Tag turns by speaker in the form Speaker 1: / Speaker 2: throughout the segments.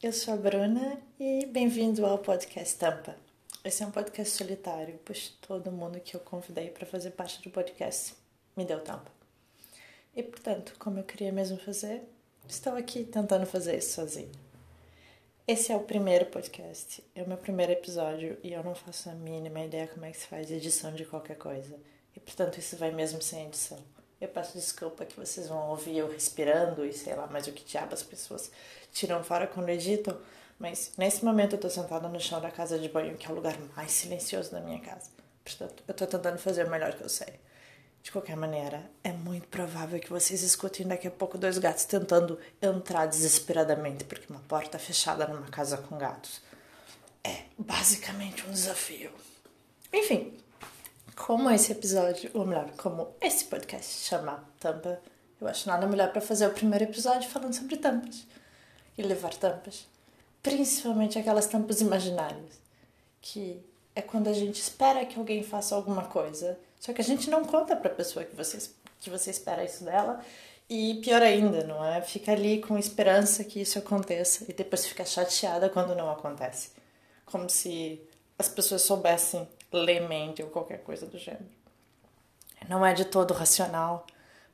Speaker 1: eu sou a Bruna e bem-vindo ao podcast Tampa. Esse é um podcast solitário, pois todo mundo que eu convidei para fazer parte do podcast me deu tampa. E portanto, como eu queria mesmo fazer, estou aqui tentando fazer isso sozinho. Esse é o primeiro podcast, é o meu primeiro episódio e eu não faço a mínima ideia como é que se faz edição de qualquer coisa. E portanto, isso vai mesmo sem edição. Eu peço desculpa que vocês vão ouvir eu respirando e sei lá mais o que diabo as pessoas tiram fora quando editam, mas nesse momento eu tô sentada no chão da casa de banho, que é o lugar mais silencioso da minha casa. Portanto, eu tô tentando fazer o melhor que eu sei. De qualquer maneira, é muito provável que vocês escutem daqui a pouco dois gatos tentando entrar desesperadamente, porque uma porta fechada numa casa com gatos é basicamente um desafio. Enfim, como esse episódio, ou melhor, como esse podcast chama Tampa, eu acho nada melhor para fazer o primeiro episódio falando sobre tampas e levar tampas, principalmente aquelas tampas imaginárias, que é quando a gente espera que alguém faça alguma coisa, só que a gente não conta para a pessoa que você que você espera isso dela. E pior ainda, não é? Fica ali com esperança que isso aconteça e depois fica chateada quando não acontece. Como se as pessoas soubessem ler mente ou qualquer coisa do gênero. Não é de todo racional,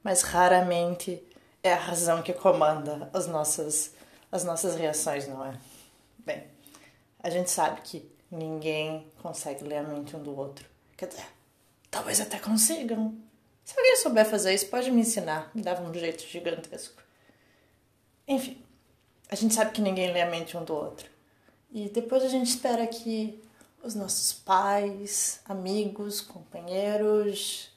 Speaker 1: mas raramente é a razão que comanda as nossas, as nossas reações, não é? Bem, a gente sabe que ninguém consegue ler a mente um do outro. Quer dizer, talvez até consigam. Se alguém souber fazer isso, pode me ensinar. Me dava um jeito gigantesco. Enfim, a gente sabe que ninguém lê a mente um do outro. E depois a gente espera que os nossos pais, amigos, companheiros,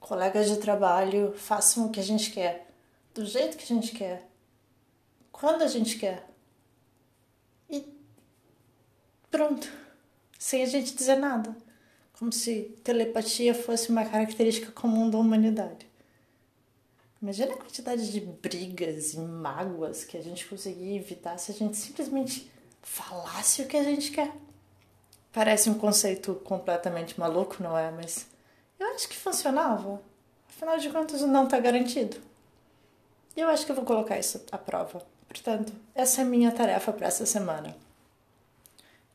Speaker 1: colegas de trabalho façam o que a gente quer, do jeito que a gente quer, quando a gente quer. E pronto, sem a gente dizer nada, como se telepatia fosse uma característica comum da humanidade. Imagina a quantidade de brigas e mágoas que a gente conseguia evitar se a gente simplesmente falasse o que a gente quer. Parece um conceito completamente maluco, não é? Mas eu acho que funcionava. Afinal de contas, não está garantido. E eu acho que eu vou colocar isso à prova. Portanto, essa é a minha tarefa para essa semana.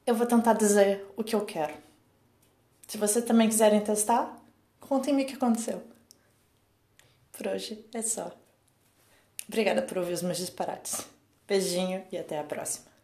Speaker 1: Eu vou tentar dizer o que eu quero. Se vocês também quiserem testar, contem-me o que aconteceu. Por hoje é só. Obrigada por ouvir os meus disparates. Beijinho e até a próxima.